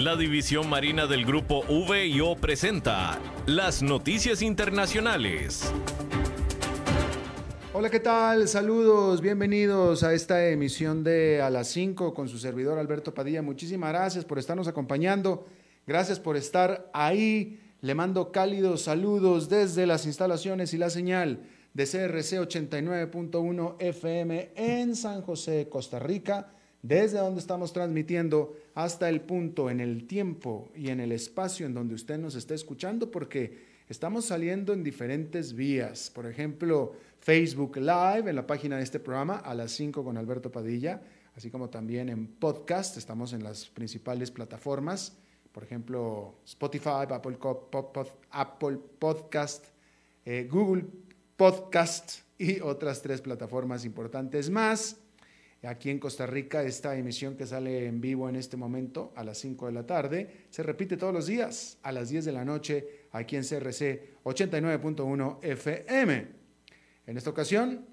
La División Marina del Grupo VIO presenta las noticias internacionales. Hola, ¿qué tal? Saludos, bienvenidos a esta emisión de A las 5 con su servidor Alberto Padilla. Muchísimas gracias por estarnos acompañando. Gracias por estar ahí. Le mando cálidos saludos desde las instalaciones y la señal de CRC 89.1 FM en San José, Costa Rica desde donde estamos transmitiendo hasta el punto en el tiempo y en el espacio en donde usted nos está escuchando, porque estamos saliendo en diferentes vías. Por ejemplo, Facebook Live en la página de este programa a las 5 con Alberto Padilla, así como también en podcast. Estamos en las principales plataformas, por ejemplo, Spotify, Apple, Podcast, eh, Google Podcast y otras tres plataformas importantes más. Aquí en Costa Rica, esta emisión que sale en vivo en este momento a las 5 de la tarde, se repite todos los días a las 10 de la noche aquí en CRC 89.1 FM. En esta ocasión,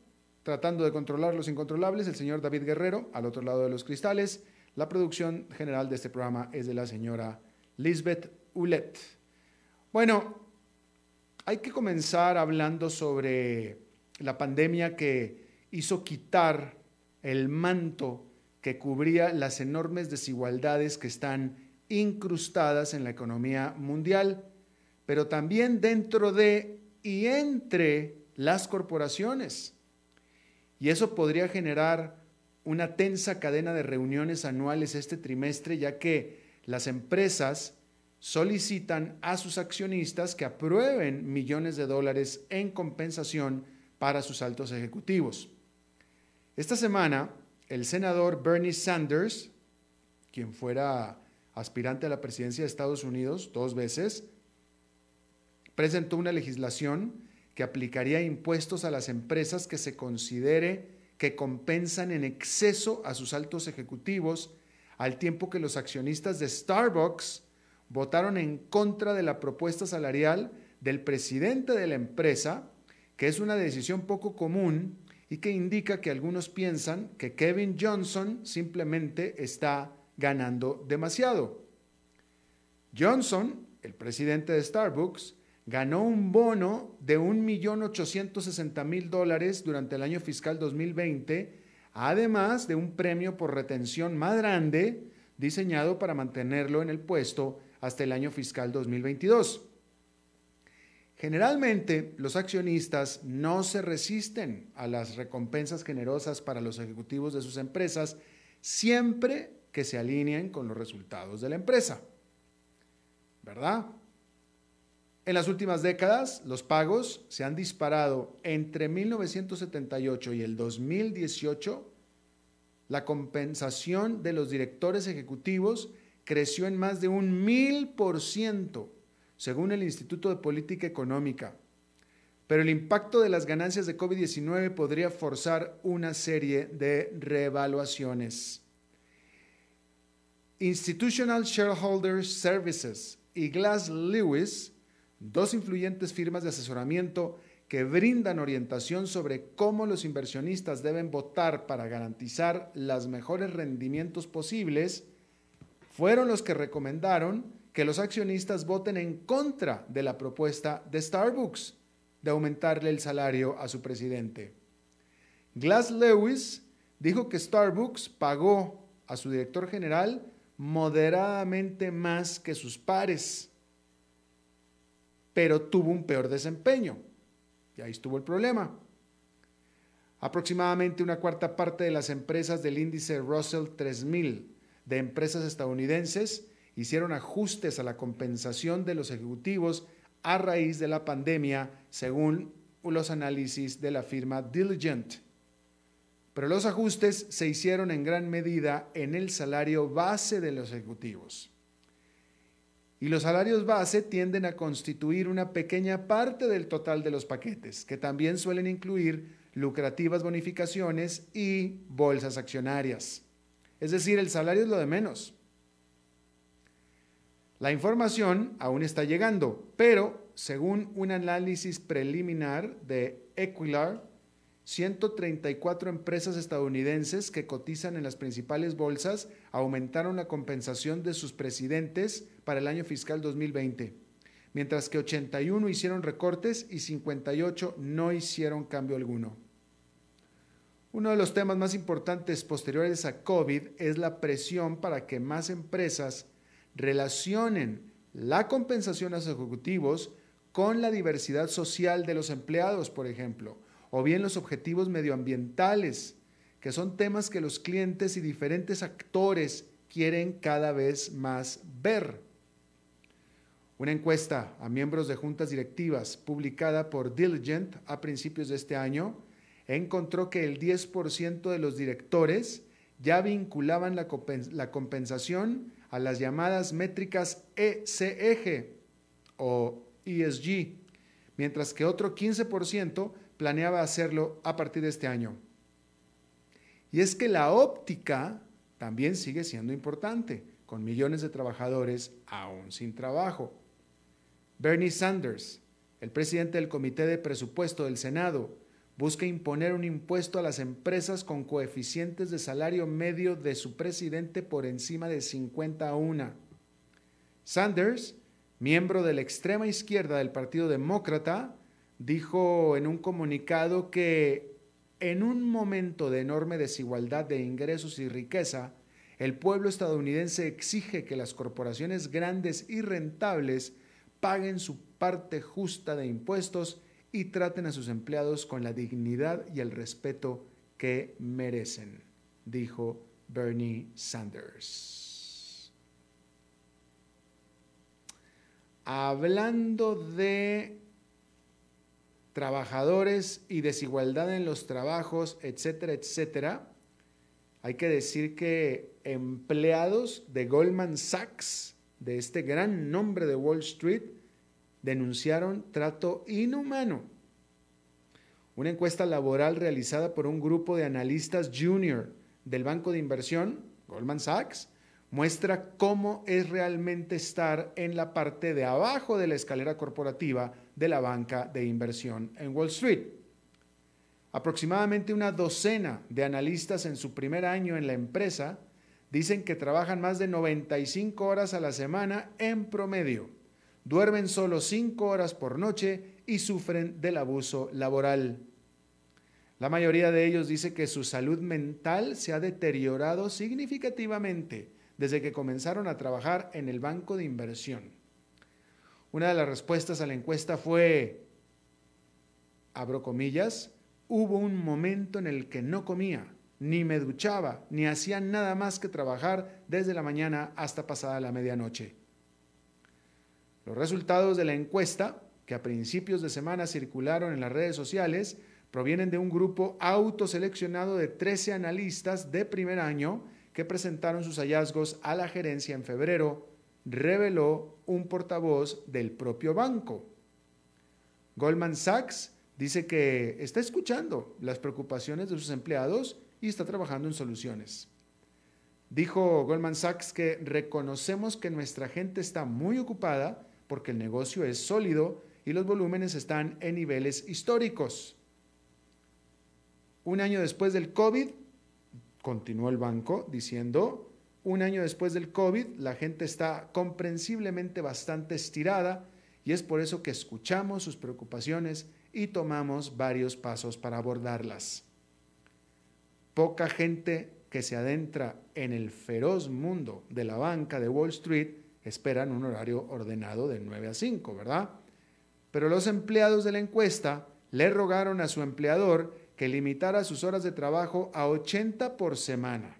tratando de controlar los incontrolables, el señor David Guerrero, al otro lado de los cristales. La producción general de este programa es de la señora Lisbeth Ulet. Bueno, hay que comenzar hablando sobre la pandemia que hizo quitar el manto que cubría las enormes desigualdades que están incrustadas en la economía mundial, pero también dentro de y entre las corporaciones. Y eso podría generar una tensa cadena de reuniones anuales este trimestre, ya que las empresas solicitan a sus accionistas que aprueben millones de dólares en compensación para sus altos ejecutivos. Esta semana, el senador Bernie Sanders, quien fuera aspirante a la presidencia de Estados Unidos dos veces, presentó una legislación que aplicaría impuestos a las empresas que se considere que compensan en exceso a sus altos ejecutivos, al tiempo que los accionistas de Starbucks votaron en contra de la propuesta salarial del presidente de la empresa, que es una decisión poco común y que indica que algunos piensan que Kevin Johnson simplemente está ganando demasiado. Johnson, el presidente de Starbucks, ganó un bono de 1.860.000 dólares durante el año fiscal 2020, además de un premio por retención más grande diseñado para mantenerlo en el puesto hasta el año fiscal 2022. Generalmente los accionistas no se resisten a las recompensas generosas para los ejecutivos de sus empresas siempre que se alineen con los resultados de la empresa. ¿Verdad? En las últimas décadas, los pagos se han disparado entre 1978 y el 2018. La compensación de los directores ejecutivos creció en más de un mil por ciento según el Instituto de Política Económica. Pero el impacto de las ganancias de COVID-19 podría forzar una serie de reevaluaciones. Institutional Shareholders Services y Glass Lewis, dos influyentes firmas de asesoramiento que brindan orientación sobre cómo los inversionistas deben votar para garantizar los mejores rendimientos posibles, fueron los que recomendaron que los accionistas voten en contra de la propuesta de Starbucks de aumentarle el salario a su presidente. Glass Lewis dijo que Starbucks pagó a su director general moderadamente más que sus pares, pero tuvo un peor desempeño. Y ahí estuvo el problema. Aproximadamente una cuarta parte de las empresas del índice Russell 3000 de empresas estadounidenses hicieron ajustes a la compensación de los ejecutivos a raíz de la pandemia, según los análisis de la firma Diligent. Pero los ajustes se hicieron en gran medida en el salario base de los ejecutivos. Y los salarios base tienden a constituir una pequeña parte del total de los paquetes, que también suelen incluir lucrativas bonificaciones y bolsas accionarias. Es decir, el salario es lo de menos. La información aún está llegando, pero según un análisis preliminar de Equilar, 134 empresas estadounidenses que cotizan en las principales bolsas aumentaron la compensación de sus presidentes para el año fiscal 2020, mientras que 81 hicieron recortes y 58 no hicieron cambio alguno. Uno de los temas más importantes posteriores a COVID es la presión para que más empresas relacionen la compensación a los ejecutivos con la diversidad social de los empleados, por ejemplo o bien los objetivos medioambientales, que son temas que los clientes y diferentes actores quieren cada vez más ver. Una encuesta a miembros de juntas directivas publicada por Diligent a principios de este año encontró que el 10% de los directores ya vinculaban la, compensación a las llamadas métricas ECG o ESG, mientras que otro 15% planeaba hacerlo a partir de este año. Y es que la óptica también sigue siendo importante, con millones de trabajadores aún sin trabajo. Bernie Sanders, el presidente del Comité de Presupuesto del Senado, busca imponer un impuesto a las empresas con coeficientes de salario medio de su presidente por encima de 50 a 1. Sanders, miembro de la extrema izquierda del Partido Demócrata, dijo en un comunicado que en un momento de enorme desigualdad de ingresos y riqueza, el pueblo estadounidense exige que las corporaciones grandes y rentables paguen su parte justa de impuestos y traten a sus empleados con la dignidad y el respeto que merecen, dijo Bernie Sanders. Hablando de trabajadores y desigualdad en los trabajos, etcétera, etcétera, hay que decir que empleados de Goldman Sachs, de este gran nombre de Wall Street, denunciaron trato inhumano. Una encuesta laboral realizada por un grupo de analistas junior del banco de inversión, Goldman Sachs, muestra cómo es realmente estar en la parte de abajo de la escalera corporativa de la banca de inversión en Wall Street. Aproximadamente una docena de analistas en su primer año en la empresa dicen que trabajan más de 95 horas a la semana en promedio, duermen solo 5 horas por noche y sufren del abuso laboral. La mayoría de ellos dice que su salud mental se ha deteriorado significativamente desde que comenzaron a trabajar en el banco de inversión. Una de las respuestas a la encuesta fue, abro comillas, hubo un momento en el que no comía, ni me duchaba, ni hacía nada más que trabajar desde la mañana hasta pasada la medianoche. Los resultados de la encuesta, que a principios de semana circularon en las redes sociales, provienen de un grupo autoseleccionado de 13 analistas de primer año que presentaron sus hallazgos a la gerencia en febrero reveló un portavoz del propio banco. Goldman Sachs dice que está escuchando las preocupaciones de sus empleados y está trabajando en soluciones. Dijo Goldman Sachs que reconocemos que nuestra gente está muy ocupada porque el negocio es sólido y los volúmenes están en niveles históricos. Un año después del COVID, continuó el banco diciendo, un año después del COVID, la gente está comprensiblemente bastante estirada y es por eso que escuchamos sus preocupaciones y tomamos varios pasos para abordarlas. Poca gente que se adentra en el feroz mundo de la banca de Wall Street esperan un horario ordenado de 9 a 5, ¿verdad? Pero los empleados de la encuesta le rogaron a su empleador que limitara sus horas de trabajo a 80 por semana.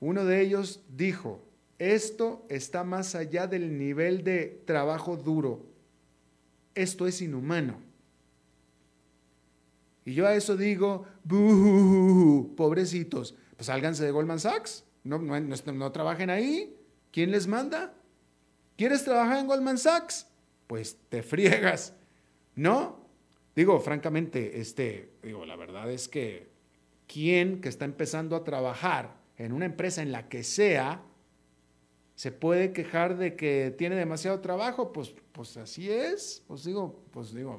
Uno de ellos dijo, esto está más allá del nivel de trabajo duro. Esto es inhumano. Y yo a eso digo, pobrecitos, pues sálganse de Goldman Sachs, no, no, no, trabajen ahí. ¿Quién les manda? ¿Quieres trabajar en Goldman Sachs? Pues te friegas, ¿no? Digo, francamente, este, digo, la verdad es que quien que está empezando a trabajar en una empresa en la que sea, se puede quejar de que tiene demasiado trabajo, pues, pues así es, pues digo, pues digo,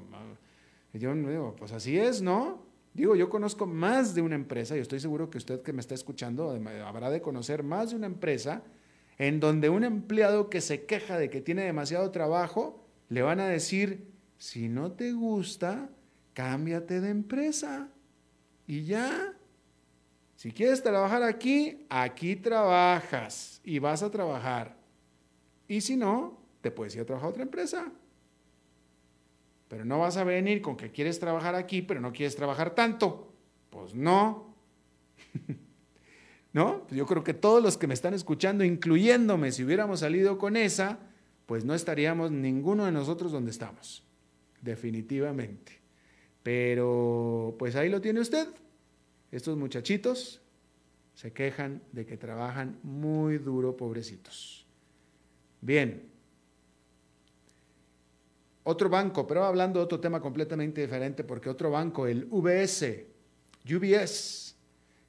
yo digo, pues así es, ¿no? Digo, yo conozco más de una empresa, y estoy seguro que usted que me está escuchando habrá de conocer más de una empresa en donde un empleado que se queja de que tiene demasiado trabajo, le van a decir, si no te gusta, cámbiate de empresa. Y ya, si quieres trabajar aquí, aquí trabajas y vas a trabajar. Y si no, te puedes ir a trabajar a otra empresa. Pero no vas a venir con que quieres trabajar aquí, pero no quieres trabajar tanto. Pues no. ¿No? Pues yo creo que todos los que me están escuchando, incluyéndome, si hubiéramos salido con esa, pues no estaríamos ninguno de nosotros donde estamos. Definitivamente. Pero pues ahí lo tiene usted. Estos muchachitos se quejan de que trabajan muy duro, pobrecitos. Bien, otro banco, pero hablando de otro tema completamente diferente, porque otro banco, el VS, UBS,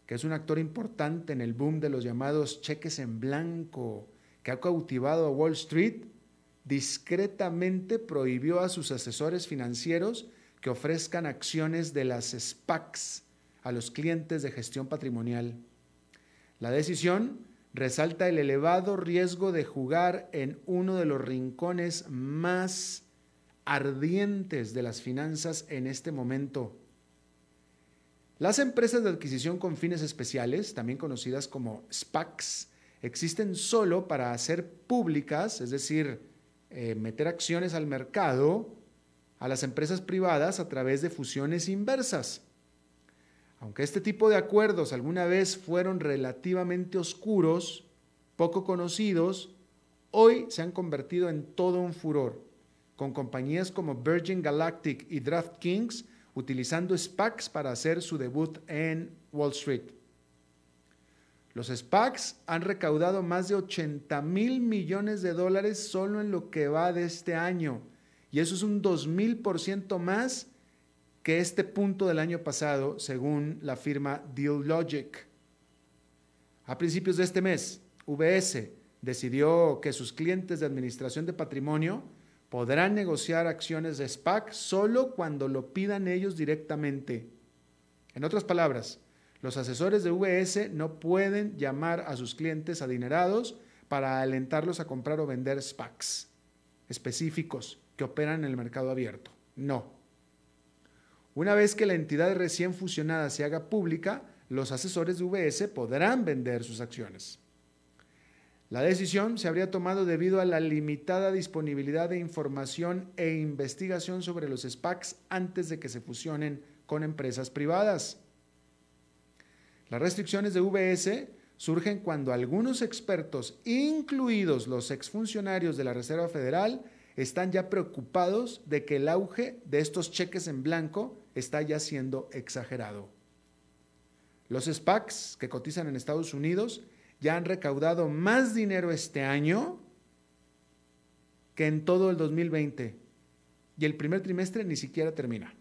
que es un actor importante en el boom de los llamados cheques en blanco, que ha cautivado a Wall Street, discretamente prohibió a sus asesores financieros que ofrezcan acciones de las SPACs a los clientes de gestión patrimonial. La decisión resalta el elevado riesgo de jugar en uno de los rincones más ardientes de las finanzas en este momento. Las empresas de adquisición con fines especiales, también conocidas como SPACs, existen solo para hacer públicas, es decir, eh, meter acciones al mercado a las empresas privadas a través de fusiones inversas. Aunque este tipo de acuerdos alguna vez fueron relativamente oscuros, poco conocidos, hoy se han convertido en todo un furor con compañías como Virgin Galactic y DraftKings utilizando SPACs para hacer su debut en Wall Street. Los SPACs han recaudado más de 80 mil millones de dólares solo en lo que va de este año, y eso es un 2.000% más que este punto del año pasado, según la firma DealLogic. A principios de este mes, VS decidió que sus clientes de administración de patrimonio podrán negociar acciones de SPAC solo cuando lo pidan ellos directamente. En otras palabras, los asesores de VS no pueden llamar a sus clientes adinerados para alentarlos a comprar o vender SPACs específicos que operan en el mercado abierto. No. Una vez que la entidad recién fusionada se haga pública, los asesores de VS podrán vender sus acciones. La decisión se habría tomado debido a la limitada disponibilidad de información e investigación sobre los SPACs antes de que se fusionen con empresas privadas. Las restricciones de VS surgen cuando algunos expertos, incluidos los exfuncionarios de la Reserva Federal, están ya preocupados de que el auge de estos cheques en blanco está ya siendo exagerado. Los SPACs que cotizan en Estados Unidos ya han recaudado más dinero este año que en todo el 2020. Y el primer trimestre ni siquiera termina.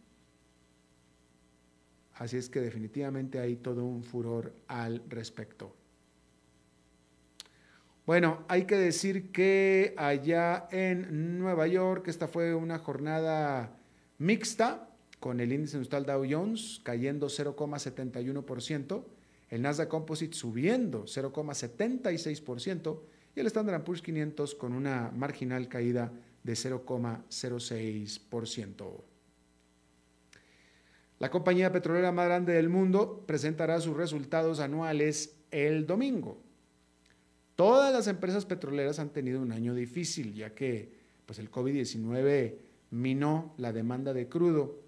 Así es que definitivamente hay todo un furor al respecto. Bueno, hay que decir que allá en Nueva York, esta fue una jornada mixta, con el índice industrial Dow Jones cayendo 0,71%, el Nasdaq Composite subiendo 0,76% y el Standard Poor's 500 con una marginal caída de 0,06%. La compañía petrolera más grande del mundo presentará sus resultados anuales el domingo. Todas las empresas petroleras han tenido un año difícil, ya que pues, el COVID-19 minó la demanda de crudo,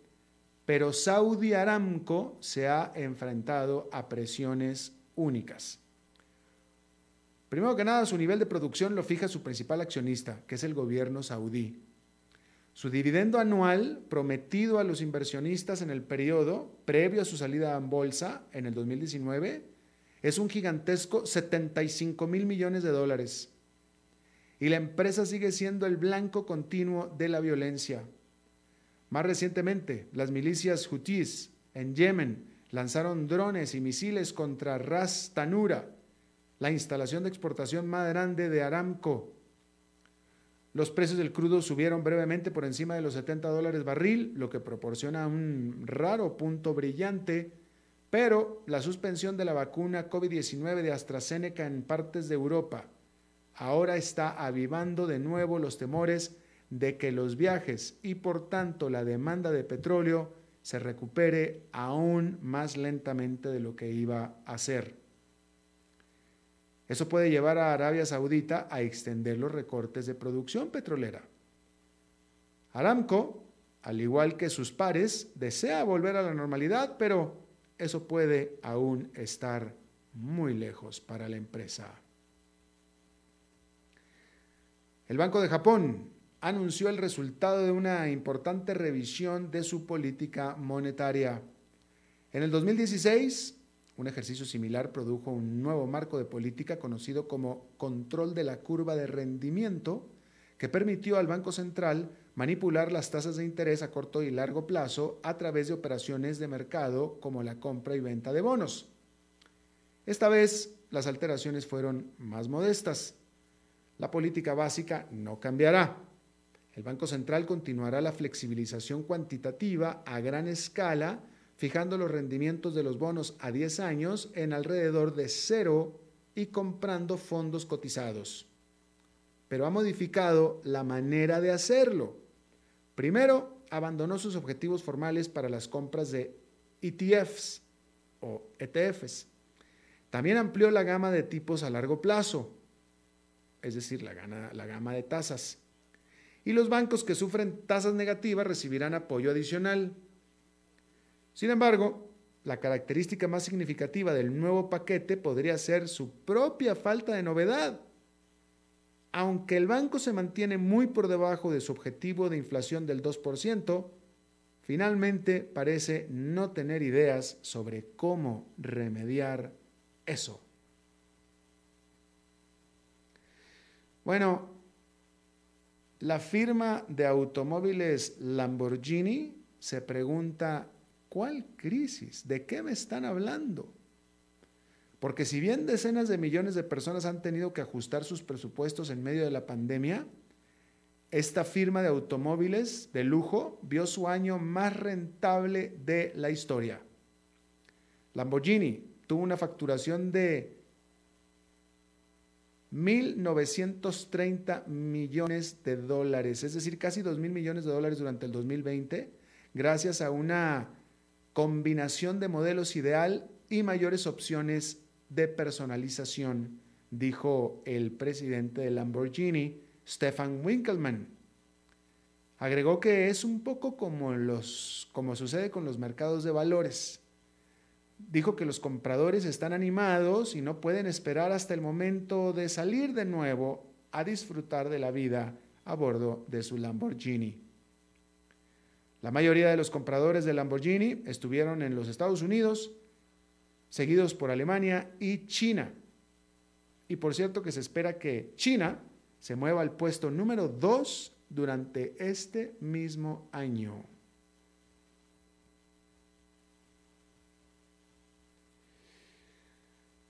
pero Saudi Aramco se ha enfrentado a presiones únicas. Primero que nada, su nivel de producción lo fija su principal accionista, que es el gobierno saudí. Su dividendo anual prometido a los inversionistas en el periodo previo a su salida en bolsa en el 2019 es un gigantesco 75 mil millones de dólares. Y la empresa sigue siendo el blanco continuo de la violencia. Más recientemente, las milicias Houthis en Yemen lanzaron drones y misiles contra Ras Tanura, la instalación de exportación más grande de Aramco. Los precios del crudo subieron brevemente por encima de los 70 dólares barril, lo que proporciona un raro punto brillante, pero la suspensión de la vacuna COVID-19 de AstraZeneca en partes de Europa ahora está avivando de nuevo los temores de que los viajes y por tanto la demanda de petróleo se recupere aún más lentamente de lo que iba a ser. Eso puede llevar a Arabia Saudita a extender los recortes de producción petrolera. Aramco, al igual que sus pares, desea volver a la normalidad, pero eso puede aún estar muy lejos para la empresa. El Banco de Japón anunció el resultado de una importante revisión de su política monetaria. En el 2016, un ejercicio similar produjo un nuevo marco de política conocido como control de la curva de rendimiento, que permitió al Banco Central manipular las tasas de interés a corto y largo plazo a través de operaciones de mercado como la compra y venta de bonos. Esta vez las alteraciones fueron más modestas. La política básica no cambiará. El Banco Central continuará la flexibilización cuantitativa a gran escala fijando los rendimientos de los bonos a 10 años en alrededor de cero y comprando fondos cotizados. Pero ha modificado la manera de hacerlo. Primero, abandonó sus objetivos formales para las compras de ETFs o ETFs. También amplió la gama de tipos a largo plazo, es decir, la, la gama de tasas. Y los bancos que sufren tasas negativas recibirán apoyo adicional. Sin embargo, la característica más significativa del nuevo paquete podría ser su propia falta de novedad. Aunque el banco se mantiene muy por debajo de su objetivo de inflación del 2%, finalmente parece no tener ideas sobre cómo remediar eso. Bueno, la firma de automóviles Lamborghini se pregunta ¿Cuál crisis? ¿De qué me están hablando? Porque si bien decenas de millones de personas han tenido que ajustar sus presupuestos en medio de la pandemia, esta firma de automóviles de lujo vio su año más rentable de la historia. Lamborghini tuvo una facturación de 1.930 millones de dólares, es decir, casi 2.000 millones de dólares durante el 2020, gracias a una combinación de modelos ideal y mayores opciones de personalización, dijo el presidente de Lamborghini, Stefan Winkelmann. Agregó que es un poco como, los, como sucede con los mercados de valores. Dijo que los compradores están animados y no pueden esperar hasta el momento de salir de nuevo a disfrutar de la vida a bordo de su Lamborghini. La mayoría de los compradores de Lamborghini estuvieron en los Estados Unidos, seguidos por Alemania y China. Y por cierto que se espera que China se mueva al puesto número 2 durante este mismo año.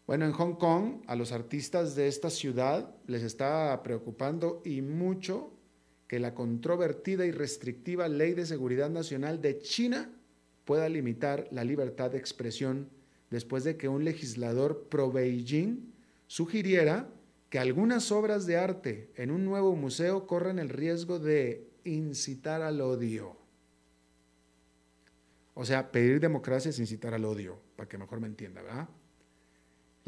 Bueno, en Hong Kong a los artistas de esta ciudad les está preocupando y mucho que la controvertida y restrictiva Ley de Seguridad Nacional de China pueda limitar la libertad de expresión después de que un legislador pro-Beijing sugiriera que algunas obras de arte en un nuevo museo corren el riesgo de incitar al odio. O sea, pedir democracia es incitar al odio, para que mejor me entienda, ¿verdad?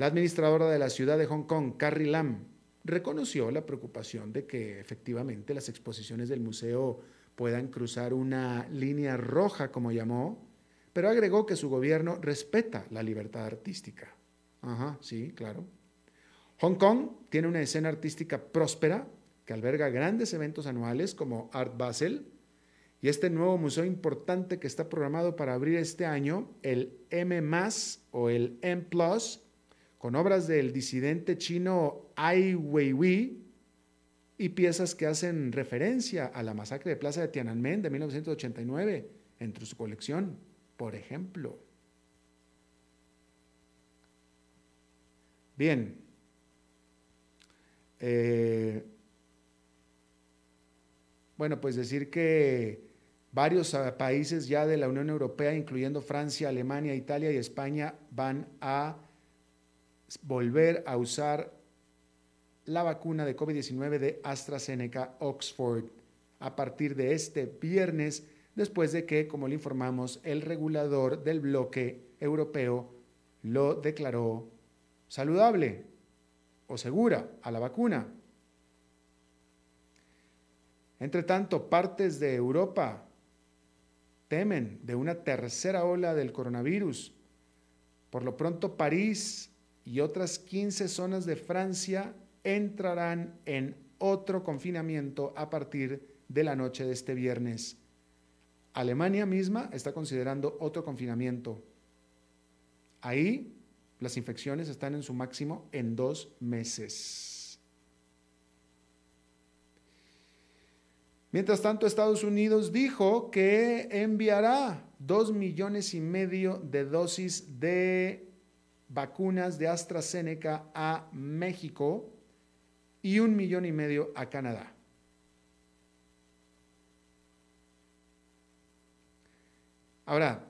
La administradora de la ciudad de Hong Kong, Carrie Lam, reconoció la preocupación de que efectivamente las exposiciones del museo puedan cruzar una línea roja, como llamó, pero agregó que su gobierno respeta la libertad artística. Ajá, sí, claro. Hong Kong tiene una escena artística próspera que alberga grandes eventos anuales como Art Basel, y este nuevo museo importante que está programado para abrir este año, el M o el M con obras del disidente chino Ai Weiwei y piezas que hacen referencia a la masacre de Plaza de Tiananmen de 1989 entre su colección, por ejemplo. Bien. Eh, bueno, pues decir que Varios ah, países ya de la Unión Europea, incluyendo Francia, Alemania, Italia y España, van a volver a usar la vacuna de COVID-19 de AstraZeneca Oxford a partir de este viernes, después de que, como le informamos, el regulador del bloque europeo lo declaró saludable o segura a la vacuna. Entre tanto, partes de Europa temen de una tercera ola del coronavirus. Por lo pronto, París y otras 15 zonas de Francia entrarán en otro confinamiento a partir de la noche de este viernes. Alemania misma está considerando otro confinamiento. Ahí las infecciones están en su máximo en dos meses. Mientras tanto, Estados Unidos dijo que enviará dos millones y medio de dosis de vacunas de AstraZeneca a México y un millón y medio a Canadá. Ahora,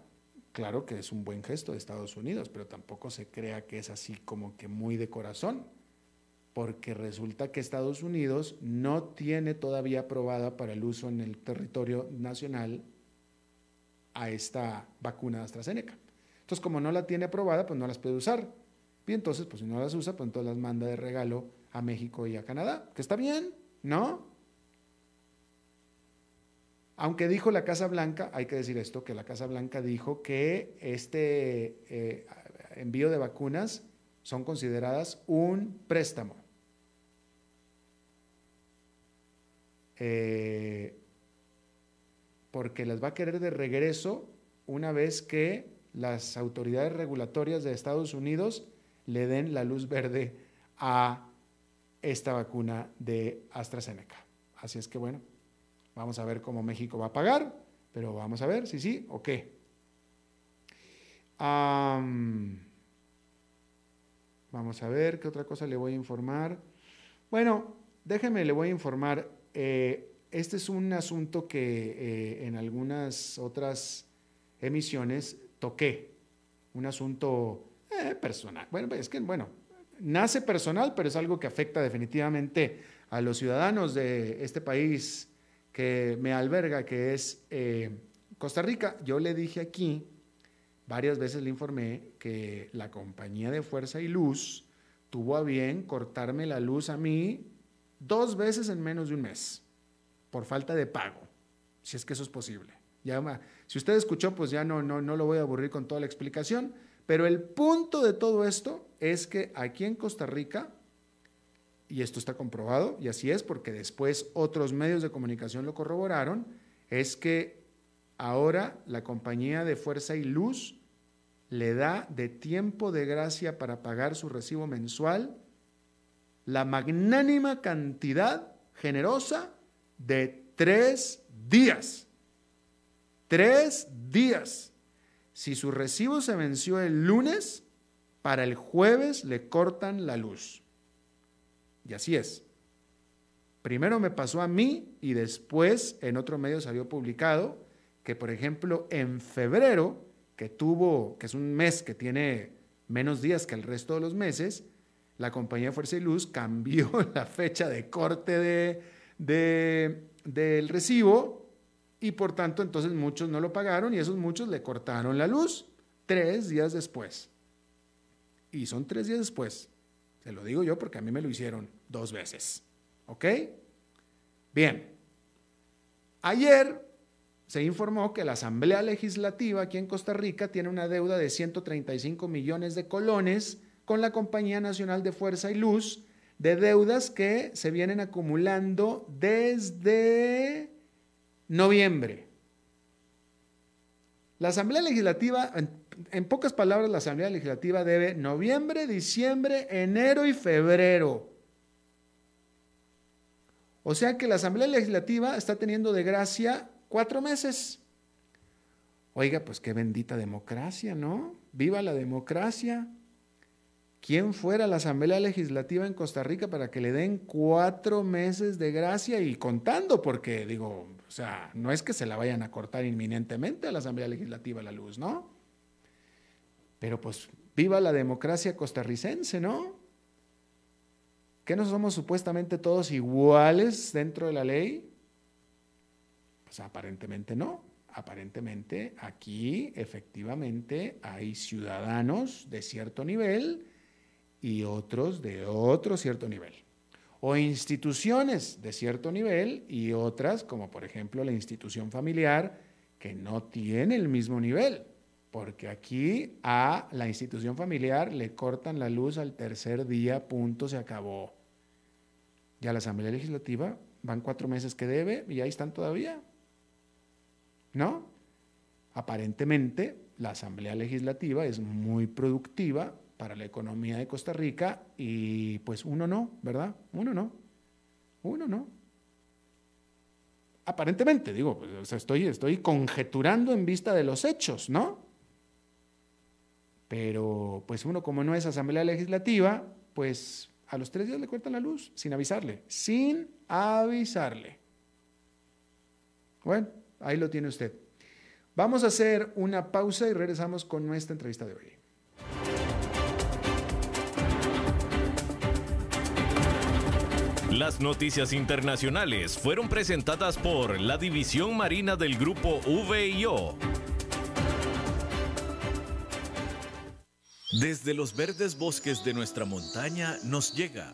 claro que es un buen gesto de Estados Unidos, pero tampoco se crea que es así como que muy de corazón porque resulta que Estados Unidos no tiene todavía aprobada para el uso en el territorio nacional a esta vacuna de AstraZeneca. Entonces, como no la tiene aprobada, pues no las puede usar. Y entonces, pues si no las usa, pues entonces las manda de regalo a México y a Canadá, que está bien, ¿no? Aunque dijo la Casa Blanca, hay que decir esto, que la Casa Blanca dijo que este eh, envío de vacunas son consideradas un préstamo. Eh, porque las va a querer de regreso una vez que las autoridades regulatorias de Estados Unidos le den la luz verde a esta vacuna de AstraZeneca. Así es que bueno, vamos a ver cómo México va a pagar, pero vamos a ver si sí o qué. vamos a ver qué otra cosa le voy a informar. Bueno, déjeme, le voy a informar eh, este es un asunto que eh, en algunas otras emisiones toqué, un asunto eh, personal. Bueno, es que, bueno, nace personal, pero es algo que afecta definitivamente a los ciudadanos de este país que me alberga, que es Costa Rica. Yo le dije aquí, varias veces le informé que la compañía de Fuerza y Luz tuvo a bien cortarme la luz a mí dos veces en menos de un mes por falta de pago, si es que eso es posible. Si usted escuchó, pues ya no, no, no lo voy a aburrir con toda la explicación, pero el punto de todo esto es que aquí en Costa Rica, y esto está comprobado, y así es porque después otros medios de comunicación lo corroboraron, es que ahora la compañía de fuerza y luz le da de tiempo de gracia para pagar su recibo mensual la magnánima cantidad generosa de tres días. Tres días. Si su recibo se venció el lunes, para el jueves le cortan la luz. Y así es. Primero me pasó a mí y después en otro medio salió publicado que, por ejemplo, en febrero, que tuvo, que es un mes que tiene menos días que el resto de los meses, la compañía Fuerza y Luz cambió la fecha de corte de, del recibo y por tanto entonces muchos no lo pagaron y esos muchos le cortaron la luz tres días después. Y son tres días después. Se lo digo yo porque a mí me lo hicieron dos veces. ¿Ok? Bien. Ayer se informó que la Asamblea Legislativa aquí en Costa Rica tiene una deuda de 135 millones de colones con la Compañía Nacional de Fuerza y Luz, de deudas que se vienen acumulando desde noviembre. La Asamblea Legislativa, en, pocas palabras, la Asamblea Legislativa debe noviembre, diciembre, enero y febrero. O sea que la Asamblea Legislativa está teniendo de gracia cuatro meses. Oiga, pues qué bendita democracia, ¿no? Viva la democracia. ¿Quién fuera la Asamblea Legislativa en Costa Rica para que le den cuatro meses de gracia y contando? Porque digo, o sea, no es que se la vayan a cortar inminentemente a la Asamblea Legislativa la luz, ¿no? Pero pues viva la democracia costarricense, ¿no? ¿Que no somos supuestamente todos iguales dentro de la ley? Pues aparentemente no. Aparentemente aquí efectivamente hay ciudadanos de cierto nivel y otros de otro cierto nivel o instituciones de cierto nivel y otras, como por ejemplo la institución familiar, que no tiene el mismo nivel, porque aquí a la institución familiar le cortan la luz al tercer día, punto, se acabó. Ya la Asamblea Legislativa van cuatro meses que debe y ahí están todavía. ¿No? Aparentemente la Asamblea Legislativa es muy productiva para la economía de Costa Rica y pues uno no, ¿verdad? Uno no. Uno no. Aparentemente, digo, pues, estoy, estoy conjeturando en vista de los hechos, ¿no? Pero pues uno como no es asamblea legislativa, pues a los tres días le cortan la luz sin avisarle, sin avisarle. Bueno, ahí lo tiene usted. Vamos a hacer una pausa y regresamos con nuestra entrevista de hoy. Las noticias internacionales fueron presentadas por la División Marina del Grupo VIO. Desde los verdes bosques de nuestra montaña nos llega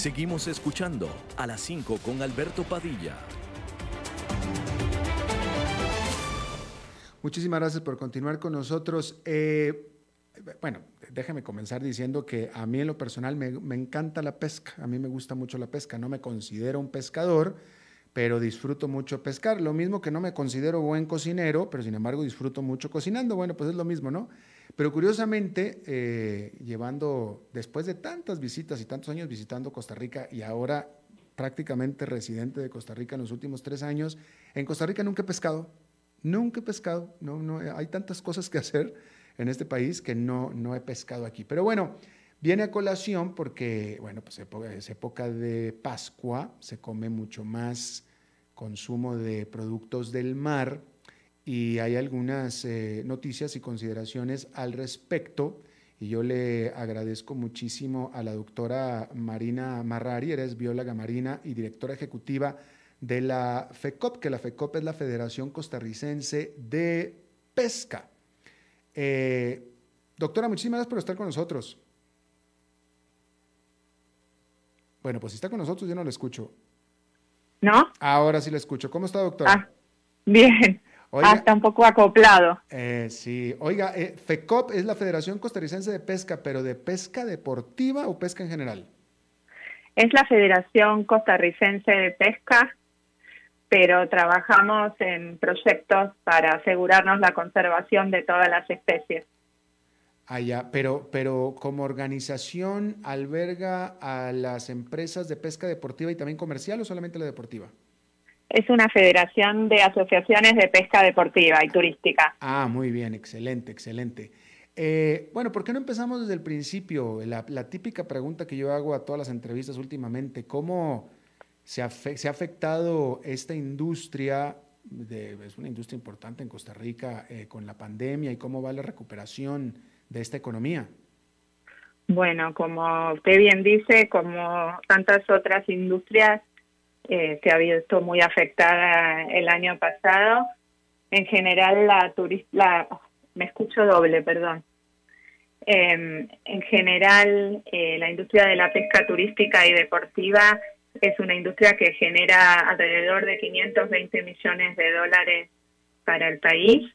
Seguimos escuchando a las 5 con Alberto Padilla. Muchísimas gracias por continuar con nosotros. Eh, bueno, déjeme comenzar diciendo que a mí en lo personal me, me, encanta la pesca, a mí me gusta mucho la pesca, no me considero un pescador, pero disfruto mucho pescar, lo mismo que no me considero buen cocinero, pero sin embargo disfruto mucho cocinando, bueno, pues es lo mismo, ¿no? Pero curiosamente, eh, llevando, después de tantas visitas y tantos años visitando Costa Rica y ahora prácticamente residente de Costa Rica en los últimos tres años, en Costa Rica nunca he pescado, nunca he pescado, no, no, hay tantas cosas que hacer en este país que no, no he pescado aquí. Pero bueno, viene a colación porque, bueno, pues es época de Pascua, se come mucho más consumo de productos del mar, y hay algunas eh, noticias y consideraciones al respecto. Y yo le agradezco muchísimo a la doctora Marina Marrari, eres bióloga marina y directora ejecutiva de la FECOP, que la FECOP es la Federación Costarricense de Pesca. Eh, doctora, muchísimas gracias por estar con nosotros. Bueno, pues si está con nosotros, yo no lo escucho. ¿No? Ahora sí la escucho. ¿Cómo está, doctora? Ah, bien. Oiga, Ah, está un poco acoplado. eh, sí. Oiga, eh, FECOP es la Federación Costarricense de Pesca, pero ¿de pesca deportiva o pesca en general? Es la Federación Costarricense de Pesca, pero trabajamos en proyectos para asegurarnos la conservación de todas las especies. Allá, pero, pero como organización alberga a las empresas de pesca deportiva y también comercial o solamente la deportiva? Es una federación de asociaciones de pesca deportiva y turística. Ah, muy bien, excelente, excelente. Eh, bueno, ¿por qué no empezamos desde el principio? La, la, típica pregunta que yo hago a todas las entrevistas últimamente, ¿cómo se, afe se ha afectado esta industria? De, es una industria importante en Costa Rica eh, con la pandemia y cómo va la recuperación de esta economía. Bueno, como usted bien dice, como tantas otras industrias, eh, se ha visto muy afectada el año pasado. En general, la turista, me escucho doble, perdón. Eh, en general, eh, la industria de la pesca turística y deportiva es una industria que genera alrededor de 520 millones de dólares para el país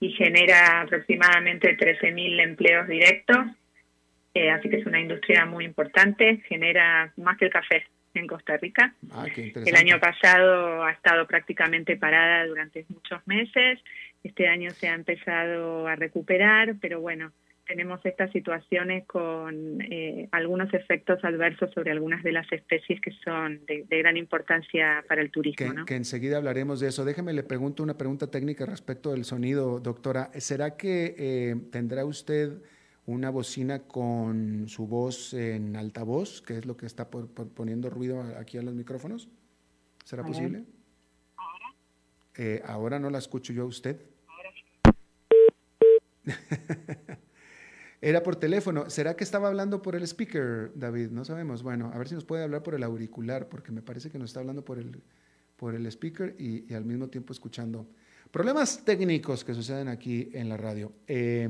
y genera aproximadamente 13.000 empleos directos. Eh, así que es una industria muy importante, genera más que el café en Costa Rica. Ah, el año pasado ha estado prácticamente parada durante muchos meses, este año se ha empezado a recuperar, pero bueno, tenemos estas situaciones con eh, algunos efectos adversos sobre algunas de las especies que son de, de gran importancia para el turismo. Que, ¿no? que, enseguida hablaremos de eso. Déjeme le pregunto una pregunta técnica respecto del sonido, doctora. ¿Será que eh, tendrá usted una bocina con su voz en altavoz, que es lo que está por, por poniendo ruido aquí a los micrófonos? ¿Será posible? ¿Ahora? Eh, ahora no la escucho yo a usted. Ahora sí. Era por teléfono. ¿Será que estaba hablando por el speaker, David? No sabemos. Bueno, a ver si nos puede hablar por el auricular, porque me parece que nos está hablando por el, por el speaker y, y al mismo tiempo escuchando. Problemas técnicos que suceden aquí en la radio. Eh,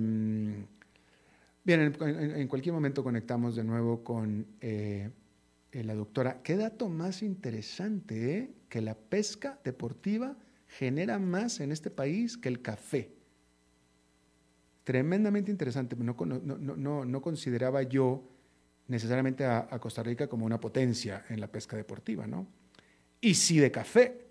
bien, en, cualquier momento conectamos de nuevo con eh, la doctora. Qué dato más interesante, ¿eh? Que la pesca deportiva genera más en este país que el café tremendamente interesante. No, consideraba yo necesariamente a, a, Costa Rica como una potencia en la pesca deportiva, ¿no? Y sí de café.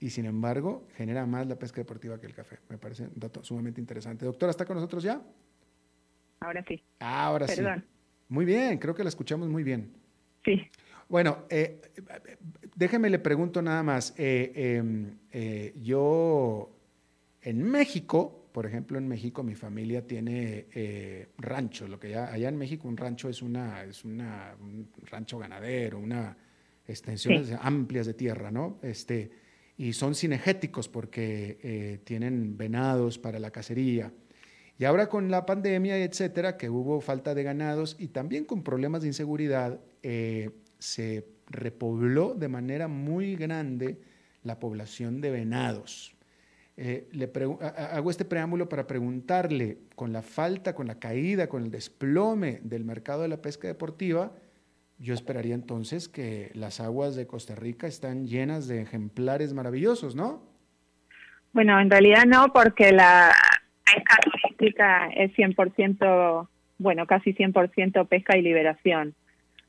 Y sin embargo, genera más la pesca deportiva que el café. Me parece un dato sumamente interesante. Doctora, ¿está con nosotros ya? Ahora sí. Ahora Perdón. sí. Muy bien, creo que la escuchamos muy bien. Sí. Bueno, eh, déjeme le pregunto nada más. Eh, eh, yo en México, por ejemplo, en México mi familia tiene ranchos, lo que ya, allá en México un rancho es, una, es una, un rancho ganadero, una extensiones sí. amplias de tierra, ¿no? Este, y son cinegéticos porque tienen venados para la cacería. Y ahora con la pandemia, etcétera, que hubo falta de ganados y también con problemas de inseguridad, eh, se repobló de manera muy grande la población de venados. Eh, hago este preámbulo para preguntarle, con la falta, con la caída, con el desplome del mercado de la pesca deportiva, yo esperaría entonces que las aguas de Costa Rica están llenas de ejemplares maravillosos, ¿no? Bueno, en realidad no, porque la es 100%, bueno, casi 100% pesca y liberación,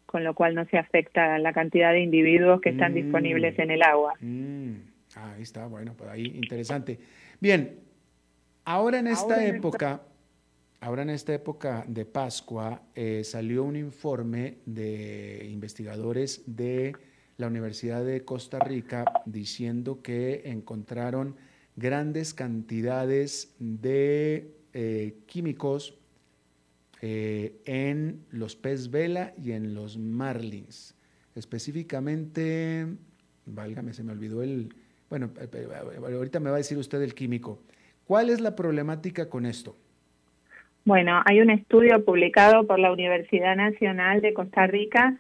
con lo cual no se afecta la cantidad de individuos que están mm. disponibles en el agua. Mm. Ah, ahí está, bueno, pues ahí interesante. Bien, ahora en esta ahora época, en esta... ahora en esta época de Pascua, eh, salió un informe de investigadores de la Universidad de Costa Rica diciendo que encontraron grandes cantidades de eh, químicos eh, en los pez vela y en los marlins. Específicamente, válgame, se me olvidó el, bueno, ahorita me va a decir usted el químico. ¿Cuál es la problemática con esto? Bueno, hay un estudio publicado por la Universidad Nacional de Costa Rica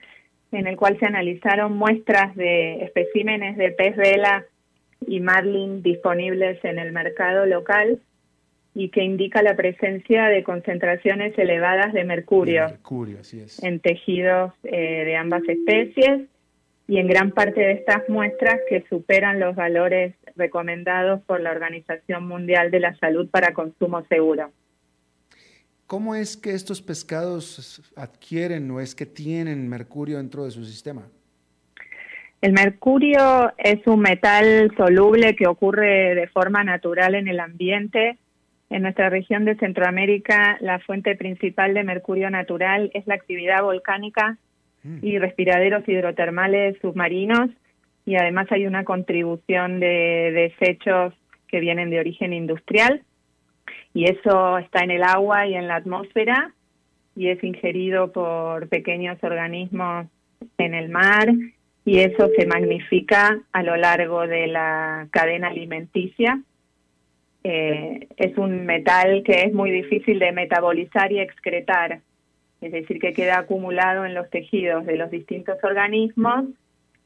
en el cual se analizaron muestras de especímenes de pez vela y marlin disponibles en el mercado local y que indica la presencia de concentraciones elevadas de mercurio, de mercurio así es. en tejidos eh, de ambas especies y en gran parte de estas muestras que superan los valores recomendados por la Organización Mundial de la Salud para consumo seguro. ¿Cómo es que estos pescados adquieren o es que tienen mercurio dentro de su sistema? El mercurio es un metal soluble que ocurre de forma natural en el ambiente. En nuestra región de Centroamérica, la fuente principal de mercurio natural es la actividad volcánica mm. y respiraderos hidrotermales submarinos y además hay una contribución de desechos que vienen de origen industrial y eso está en el agua y en la atmósfera y es ingerido por pequeños organismos en el mar y eso se magnifica a lo largo de la cadena alimenticia. Eh, es un metal que es muy difícil de metabolizar y excretar, es decir, que queda acumulado en los tejidos de los distintos organismos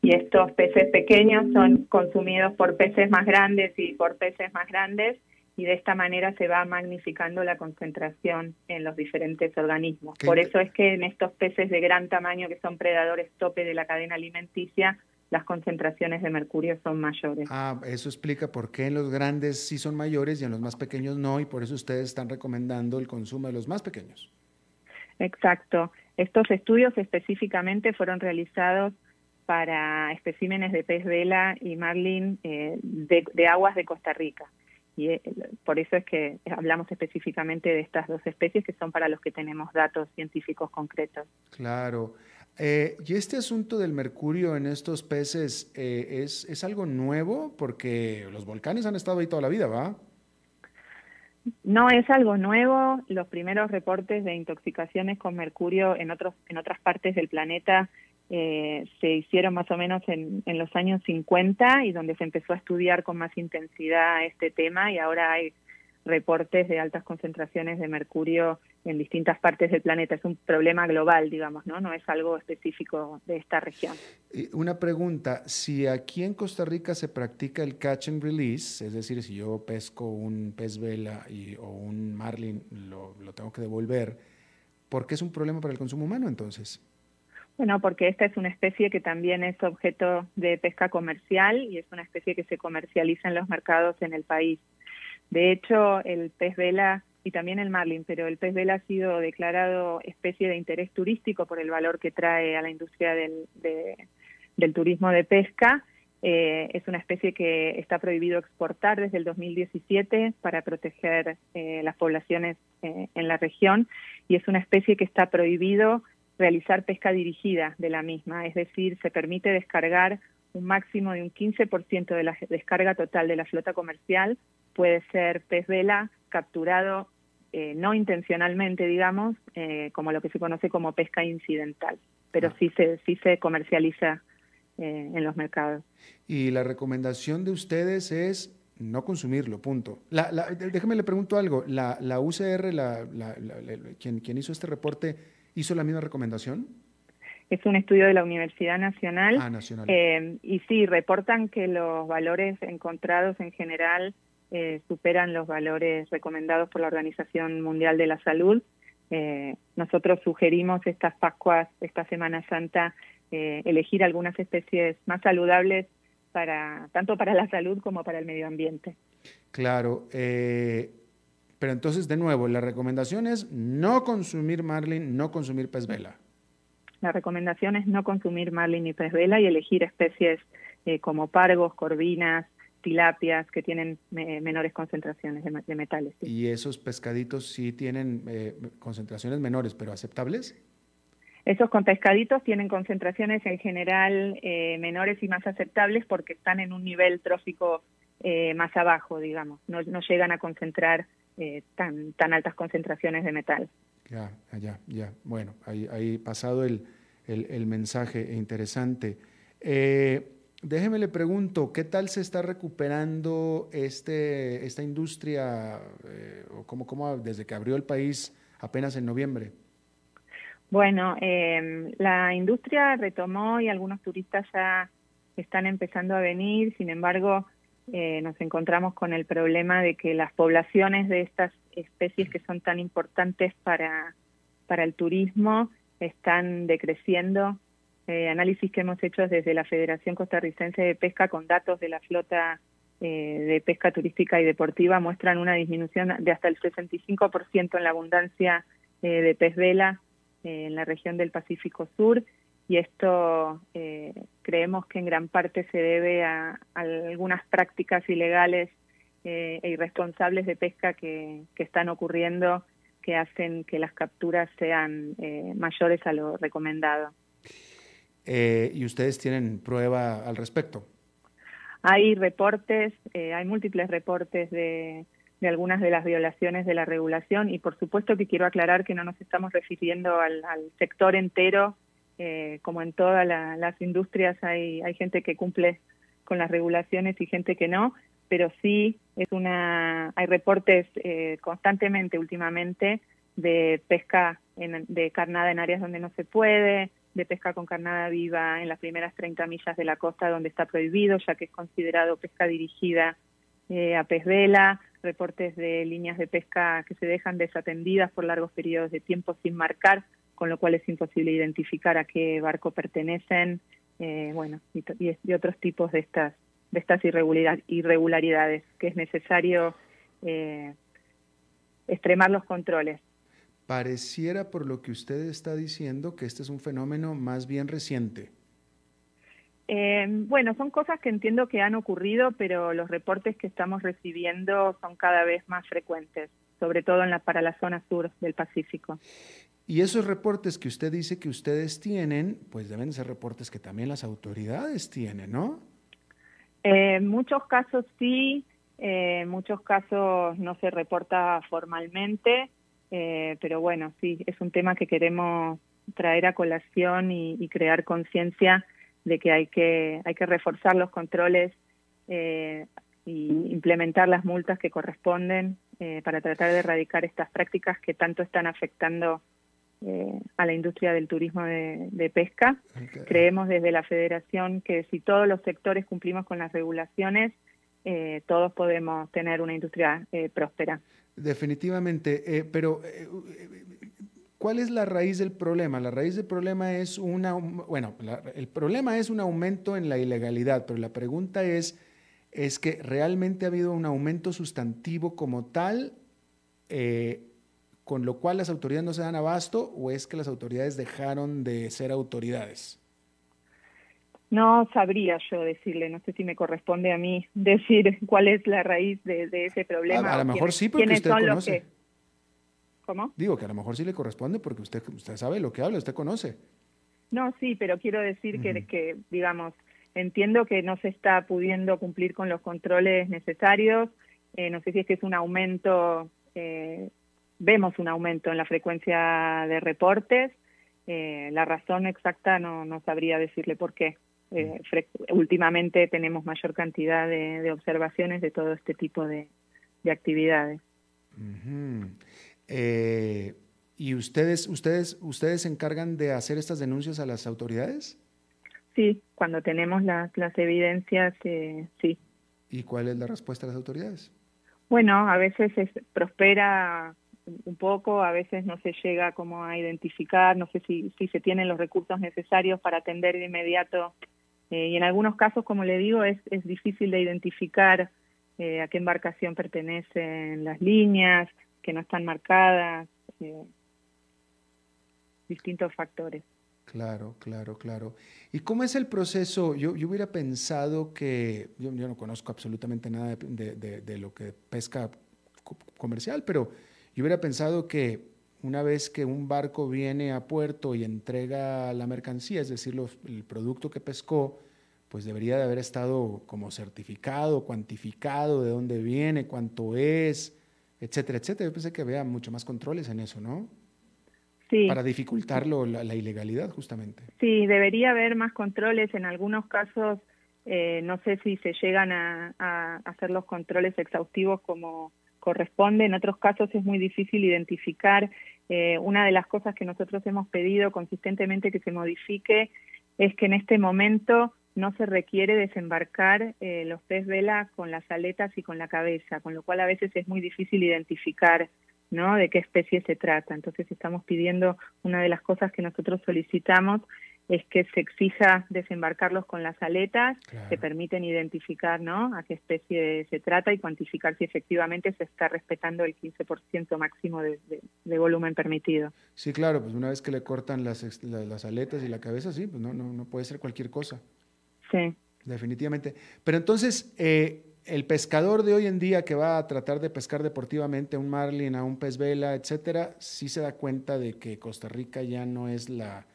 y estos peces pequeños son consumidos por peces más grandes y por peces más grandes y de esta manera se va magnificando la concentración en los diferentes organismos. Por eso es que en estos peces de gran tamaño que son predadores tope de la cadena alimenticia, las concentraciones de mercurio son mayores. Ah, eso explica por qué en los grandes sí son mayores y en los más pequeños no, y por eso ustedes están recomendando el consumo de los más pequeños. Exacto. Estos estudios específicamente fueron realizados para especímenes de pez vela y marlin eh, de aguas de Costa Rica y eh, por eso es que hablamos específicamente de estas dos especies que son para los que tenemos datos científicos concretos. Claro. Eh, y este asunto del mercurio en estos peces eh, es, es algo nuevo porque los volcanes han estado ahí toda la vida, ¿va? No es algo nuevo. Los primeros reportes de intoxicaciones con mercurio en otros en otras partes del planeta eh, se hicieron más o menos en, en, los años 50 y donde se empezó a estudiar con más intensidad este tema y ahora hay reportes de altas concentraciones de mercurio en distintas partes del planeta. Es un problema global, digamos, ¿no? No es algo específico de esta región. Una pregunta, si aquí en Costa Rica se practica el catch and release, es decir, si yo pesco un pez vela y, o un marlin, lo, lo tengo que devolver, ¿por qué es un problema para el consumo humano entonces? Bueno, porque esta es una especie que también es objeto de pesca comercial y es una especie que se comercializa en los mercados en el país. De hecho, el pez vela y también el marlin, pero el pez vela ha sido declarado especie de interés turístico por el valor que trae a la industria del, turismo de pesca. Eh, es una especie que está prohibido exportar desde el 2017 para proteger eh, las poblaciones eh, en la región y es una especie que está prohibido realizar pesca dirigida de la misma, es decir, se permite descargar un máximo de un 15% de la descarga total de la flota comercial, puede ser pez vela capturado eh, no intencionalmente, digamos, eh, como lo que se conoce como pesca incidental, pero ah. sí se, sí se comercializa eh, en los mercados. Y la recomendación de ustedes es no consumirlo, punto. déjeme le pregunto algo, la, la UCR, la, quien, quien hizo este reporte, hizo la misma recomendación? Es un estudio de la Universidad Nacional. Ah, nacional. Eh, y sí, reportan que los valores encontrados en general eh, superan los valores recomendados por la Organización Mundial de la Salud. Eh, nosotros sugerimos estas Pascuas, esta Semana Santa, elegir algunas especies más saludables para tanto para la salud como para el medio ambiente. Claro. Pero entonces, de nuevo, la recomendación es no consumir marlin, no consumir pez vela. La recomendación es no consumir marlin ni pez vela y elegir especies eh, como pargos, corvinas, tilapias que tienen menores concentraciones de, metales. ¿Y esos pescaditos sí tienen eh, concentraciones menores, pero aceptables? Esos con pescaditos tienen concentraciones en general eh, menores y más aceptables porque están en un nivel trófico más abajo, digamos. No, no llegan a concentrar eh, tan, tan altas concentraciones de metal. Ya, ya, ya. Bueno, ahí, ahí pasado el, el, mensaje interesante. Eh, déjeme le pregunto, ¿qué tal se está recuperando este, esta industria, eh, o cómo, cómo, desde que abrió el país apenas en noviembre? Bueno, eh, la industria retomó y algunos turistas ya están empezando a venir, sin embargo, eh, nos encontramos con el problema de que las poblaciones de estas especies que son tan importantes para, para el turismo están decreciendo. Eh, análisis que hemos hecho desde la Federación Costarricense de Pesca con datos de la flota eh, de pesca turística y deportiva muestran una disminución de hasta el 65% en la abundancia eh, de pez vela en la región del Pacífico Sur. Y esto creemos que en gran parte se debe a, algunas prácticas ilegales e irresponsables de pesca que, que están ocurriendo que hacen que las capturas sean mayores a lo recomendado. Eh, y ustedes tienen prueba al respecto. Hay reportes, eh, hay múltiples reportes de, algunas de las violaciones de la regulación y por supuesto que quiero aclarar que no nos estamos refiriendo al, sector entero, eh, como en todas las industrias hay, hay gente que cumple con las regulaciones y gente que no, pero sí es una, hay reportes constantemente últimamente de pesca de carnada en áreas donde no se puede, de pesca con carnada viva en las primeras 30 millas de la costa donde está prohibido, ya que es considerado pesca dirigida eh, a pez vela, reportes de líneas de pesca que se dejan desatendidas por largos periodos de tiempo sin marcar, con lo cual es imposible identificar a qué barco pertenecen, eh, bueno, y, otros tipos de estas de estas irregularidades que es necesario eh, extremar los controles pareciera por lo que usted está diciendo que este es un fenómeno más bien reciente. Eh, bueno, son cosas que entiendo que han ocurrido, pero los reportes que estamos recibiendo son cada vez más frecuentes, sobre todo en la, para la zona sur del Pacífico. Y esos reportes que usted dice que ustedes tienen, pues deben ser reportes que también las autoridades tienen, ¿no? Eh, muchos casos sí, eh, en muchos casos no se reporta formalmente, eh, pero bueno, sí, es un tema que queremos traer a colación y, crear conciencia de que hay que hay que reforzar los controles eh, y implementar las multas que corresponden eh, para tratar de erradicar estas prácticas que tanto están afectando a la industria del turismo de, pesca. Creemos desde la Federación que si todos los sectores cumplimos con las regulaciones, todos podemos tener una industria próspera. Definitivamente, eh, pero eh, ¿cuál es la raíz del problema? La raíz del problema es una, bueno, el problema es un aumento en la ilegalidad, pero la pregunta es, ¿es que realmente ha habido un aumento sustantivo como tal, eh, con lo cual las autoridades no se dan abasto, o es que las autoridades dejaron de ser autoridades? No sabría yo decirle, no sé si me corresponde a mí decir cuál es la raíz de, ese problema. A, lo mejor sí, porque usted conoce. ¿Cómo? Digo que a lo mejor sí le corresponde porque usted, usted sabe lo que habla, usted conoce. No, sí, pero quiero decir que, que, digamos, entiendo que no se está pudiendo cumplir con los controles necesarios. Eh, no sé si es que es un aumento, eh, vemos un aumento en la frecuencia de reportes. Eh, la razón exacta no, no sabría decirle por qué. Eh, últimamente tenemos mayor cantidad de, observaciones de todo este tipo de, actividades. Eh, ¿Y ustedes, ustedes, ustedes se encargan de hacer estas denuncias a las autoridades? Sí, cuando tenemos las, las evidencias, eh, sí. ¿Y cuál es la respuesta de las autoridades? Bueno, a veces prospera un poco, a veces no se llega como a identificar, no sé si, si se tienen los recursos necesarios para atender de inmediato eh, y en algunos casos, como le digo, es, es difícil de identificar eh, a qué embarcación pertenecen las líneas, que no están marcadas, eh, distintos factores. Claro, claro, claro. ¿Y cómo es el proceso? Yo, yo hubiera pensado que, yo, no conozco absolutamente nada de, de, de, lo que pesca comercial, pero yo hubiera pensado que una vez que un barco viene a puerto y entrega la mercancía, es decir, el producto que pescó, pues debería de haber estado como certificado, cuantificado, de dónde viene, cuánto es, etcétera, etcétera. Yo pensé que había mucho más controles en eso, ¿no? Sí. Para dificultarlo, la, ilegalidad, justamente. Sí, debería haber más controles. En algunos casos, eh, no sé si se llegan a hacer los controles exhaustivos como corresponde. En otros casos es muy difícil identificar. Eh, una de las cosas que nosotros hemos pedido consistentemente que se modifique es que en este momento no se requiere desembarcar eh, los pez vela con las aletas y con la cabeza, con lo cual a veces es muy difícil identificar ¿no? de qué especie se trata. Entonces estamos pidiendo, una de las cosas que nosotros solicitamos es que se exija desembarcarlos con las aletas, se permiten identificar ¿no? a qué especie se trata y cuantificar si efectivamente se está respetando el 15% máximo de, volumen permitido. Sí, claro, pues una vez que le cortan las, las, aletas y la cabeza, sí, pues no, no, no puede ser cualquier cosa. Sí. Definitivamente. Pero entonces, eh, el pescador de hoy en día que va a tratar de pescar deportivamente a un marlin, a un pez vela, etcétera, sí se da cuenta de que Costa Rica ya no es la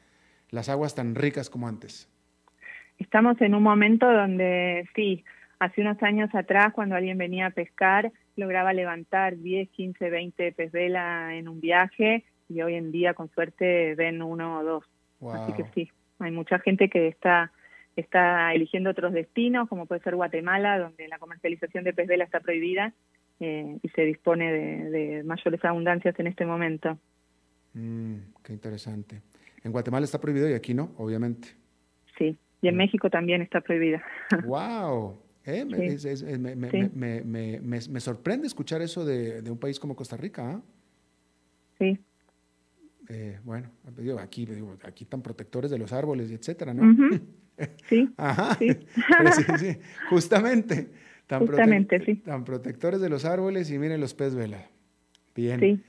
las aguas tan ricas como antes? Estamos en un momento donde sí, hace unos años atrás cuando alguien venía a pescar lograba levantar 10, 15, 20 pez vela en un viaje y hoy en día con suerte ven uno o dos. Así que sí, hay mucha gente que está está eligiendo otros destinos, como puede ser Guatemala, donde la comercialización de pez vela está prohibida eh, y se dispone de, mayores abundancias en este momento. Mm, qué interesante. En Guatemala está prohibido y aquí no, obviamente. Sí, y en mm. México también está prohibida. ¡Wow! Eh, me, sorprende escuchar eso de, un país como Costa Rica. ¿ah? Sí. Eh, bueno, aquí, aquí están protectores de los árboles y etcétera, ¿no? Sí. Ajá. Sí. sí, Justamente. Tan Justamente, sí. Tan protectores de los árboles y miren los pez vela. Bien. Sí.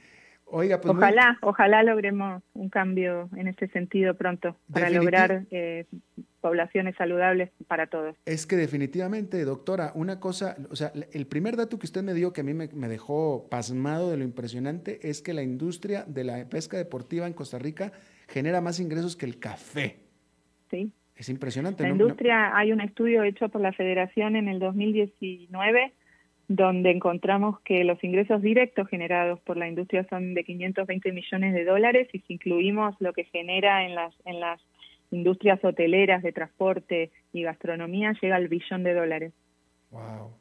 Oiga, pues ojalá, ojalá logremos un cambio en este sentido pronto para lograr eh, poblaciones saludables para todos. Es que definitivamente, doctora, una cosa, o sea, el primer dato que usted me dio que a mí me, dejó pasmado de lo impresionante es que la industria de la pesca deportiva en Costa Rica genera más ingresos que el café. Sí. Es impresionante. La industria, hay un estudio hecho por la Federación en el 2019 donde encontramos que los ingresos directos generados por la industria son de 520 millones de dólares y si incluimos lo que genera en las, en las industrias hoteleras de transporte y gastronomía llega al billón de dólares. Wow,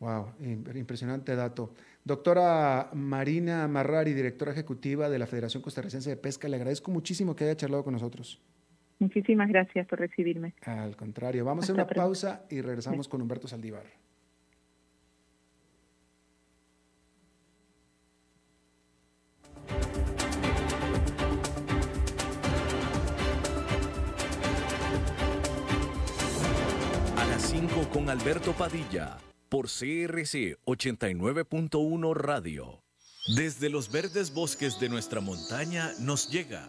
wow, impresionante dato. Doctora Marina Marrari, directora ejecutiva de la Federación Costarricense de Pesca, le agradezco muchísimo que haya charlado con nosotros. Muchísimas gracias por recibirme. Al contrario, vamos a hacer una pausa y regresamos con Humberto Saldívar. Con Alberto Padilla por CRC 89.1 Radio. Desde los verdes bosques de nuestra montaña nos llega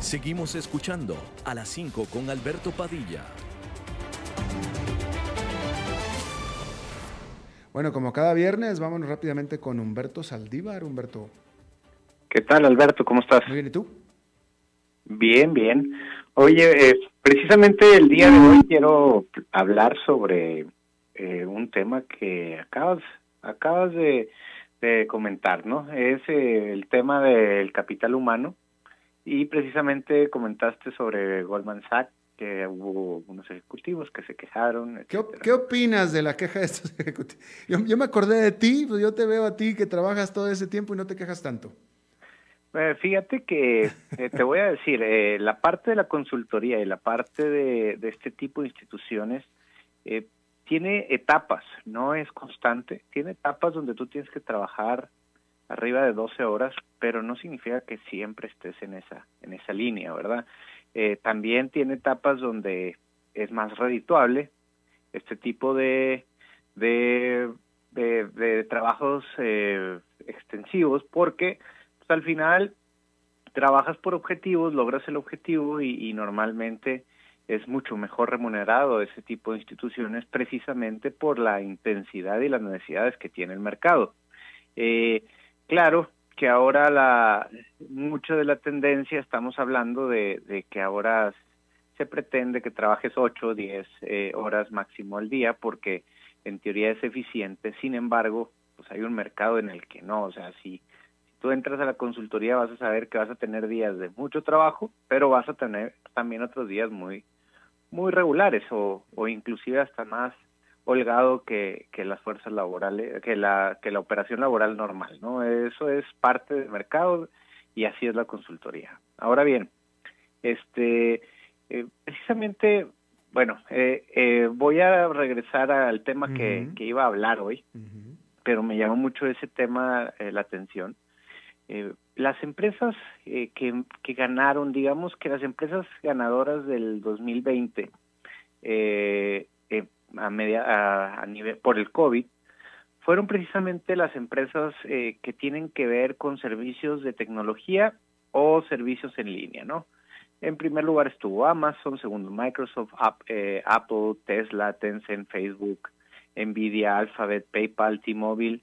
Seguimos escuchando a las 5 con Alberto Padilla. Bueno, como cada viernes, vámonos rápidamente con Humberto Saldívar. Humberto. ¿Qué tal, Alberto? ¿Cómo estás? Muy bien, ¿y tú? Bien, bien. Oye, eh, precisamente el día de hoy quiero hablar sobre eh, un tema que acabas, acabas de, comentar, ¿no? Es eh, el tema del capital humano y precisamente comentaste sobre Goldman Sachs, que hubo unos ejecutivos que se quejaron. ¿Qué, opinas de la queja de estos ejecutivos? Yo, me acordé de ti, pues yo te veo a ti que trabajas todo ese tiempo y no te quejas tanto. Eh, fíjate que eh, te voy a decir, eh, la parte de la consultoría y la parte de, de este tipo de instituciones tiene etapas, no es constante, tiene etapas donde tú tienes que trabajar arriba de 12 horas, pero no significa que siempre estés en esa, en esa línea, ¿verdad? Eh, también tiene etapas donde es más redituable este tipo de, de, de, trabajos eh, extensivos, porque pues, al final trabajas por objetivos, logras el objetivo y, normalmente es mucho mejor remunerado ese tipo de instituciones precisamente por la intensidad y las necesidades que tiene el mercado. Eh, claro que ahora la mucho de la tendencia estamos hablando de, de que ahora se pretende que trabajes 8 o 10 eh, horas máximo al día porque en teoría es eficiente, sin embargo, pues hay un mercado en el que no, o sea, si, tú entras a la consultoría vas a saber que vas a tener días de mucho trabajo, pero vas a tener también otros días muy muy regulares o, o inclusive hasta más holgado que, que las fuerzas laborales, que la, que la operación laboral normal, ¿no? Eso es parte del mercado y así es la consultoría. Ahora bien, este, eh, precisamente, bueno, eh, eh, voy a regresar al tema que, iba a hablar hoy, pero me llamó mucho ese tema la atención. las empresas que, que ganaron, digamos que las empresas ganadoras del 2020, a media, a, nivel por el COVID, fueron precisamente las empresas que tienen que ver con servicios de tecnología o servicios en línea, ¿no? En primer lugar estuvo Amazon, segundo Microsoft, eh, Apple, Tesla, Tencent, Facebook, Nvidia, Alphabet, PayPal, T-Mobile,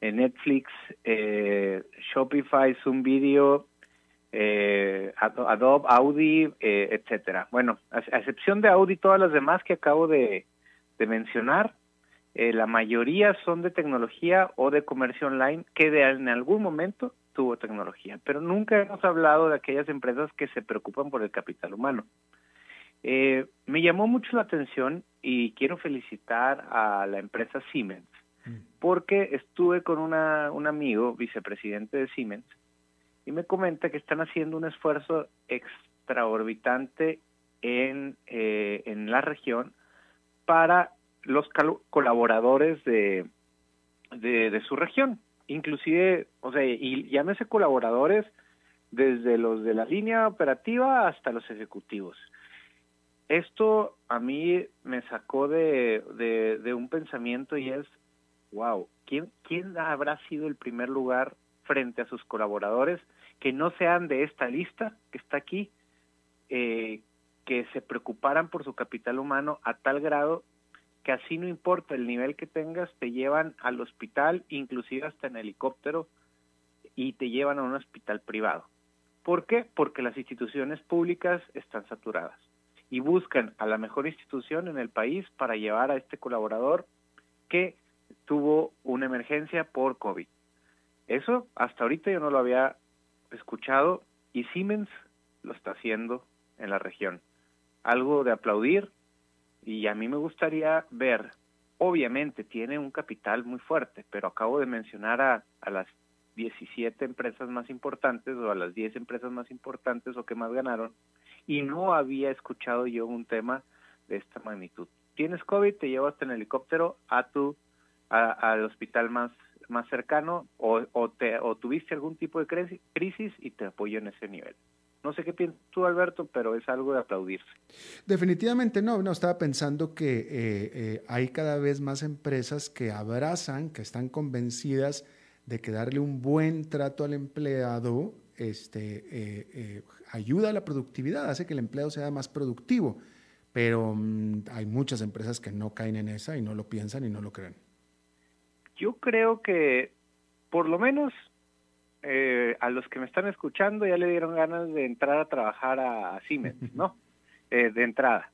eh, Netflix, eh, Shopify, Zoom Video, Adobe, Audi, etcétera. Bueno, a, excepción de Audi, todas las demás que acabo de, de mencionar, la mayoría son de tecnología o de comercio online que de, en algún momento tuvo tecnología, pero nunca hemos hablado de aquellas empresas que se preocupan por el capital humano. Eh, me llamó mucho la atención y quiero felicitar a la empresa Siemens, mm. porque estuve con una, un amigo, vicepresidente de Siemens, y me comenta que están haciendo un esfuerzo extraorbitante en, eh, en la región para los colaboradores de, de su región inclusive, o sea, y llámese colaboradores desde los de la línea operativa hasta los ejecutivos. Esto a mí me sacó de, de, un pensamiento y es, wow, ¿quién, ¿quién habrá sido el primer lugar frente a sus colaboradores que no sean de esta lista que está aquí, eh, que se preocuparan por su capital humano a tal grado que así no importa el nivel que tengas, te llevan al hospital, inclusive hasta en helicóptero, y te llevan a un hospital privado. ¿Por qué? Porque las instituciones públicas están saturadas y buscan a la mejor institución en el país para llevar a este colaborador que tuvo una emergencia por COVID. Eso hasta ahorita yo no lo había escuchado y Siemens lo está haciendo en la región. Algo de aplaudir y a mí me gustaría ver, obviamente tiene un capital muy fuerte, pero acabo de mencionar a, a las 17 empresas más importantes o a las 10 empresas más importantes o que más ganaron y no había escuchado yo un tema de esta magnitud. Tienes COVID, te llevas en helicóptero a tu al hospital más más cercano o, o, te, o tuviste algún tipo de crisis y te apoyo en ese nivel. No sé qué piensas tú, Alberto, pero es algo de aplaudirse. Definitivamente no, no, estaba pensando que eh, eh, hay cada vez más empresas que abrazan, que están convencidas de que darle un buen trato al empleado este, eh, ayuda a la productividad, hace que el empleado sea más productivo, pero mm, hay muchas empresas que no caen en esa y no lo piensan y no lo creen. Yo creo que por lo menos eh, a los que me están escuchando ya le dieron ganas de entrar a trabajar a, Siemens, ¿no? Eh, de entrada.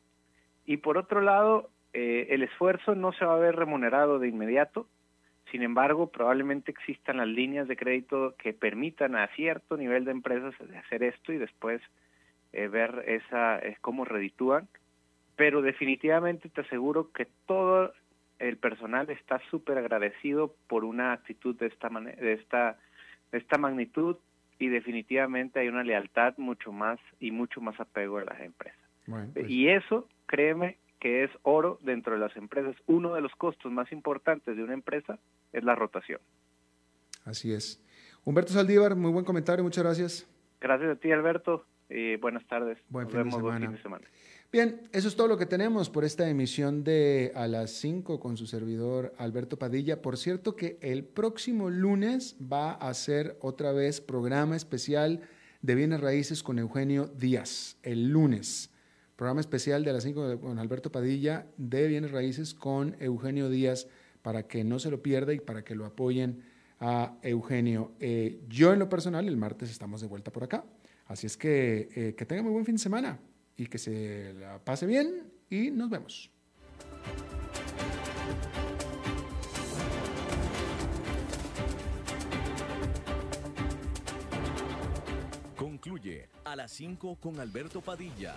Y por otro lado, eh, el esfuerzo no se va a ver remunerado de inmediato, sin embargo, probablemente existan las líneas de crédito que permitan a cierto nivel de empresas hacer esto y después ver esa cómo reditúan, pero definitivamente te aseguro que todo el personal está súper agradecido por una actitud de esta manera, de esta esta magnitud y definitivamente hay una lealtad mucho más y mucho más apego a las empresas. Pues y eso, créeme, que es oro dentro de las empresas. Uno de los costos más importantes de una empresa es la rotación. Así es. Humberto Saldívar, muy buen comentario, muchas gracias. Gracias a ti, Alberto, y buenas tardes. Buen fin, de semana. Bien, eso es todo lo que tenemos por esta emisión de A las 5 con su servidor Alberto Padilla. Por cierto que el próximo lunes va a ser otra vez programa especial de Bienes Raíces con Eugenio Díaz, el lunes. Programa especial de a las 5 con Alberto Padilla de Bienes Raíces con Eugenio Díaz para que no se lo pierda y para que lo apoyen a Eugenio. Eh, yo en lo personal, el martes estamos de vuelta por acá. Así es que eh, que tenga muy buen fin de semana y que se la pase bien y nos vemos. Concluye a las 5 con Alberto Padilla.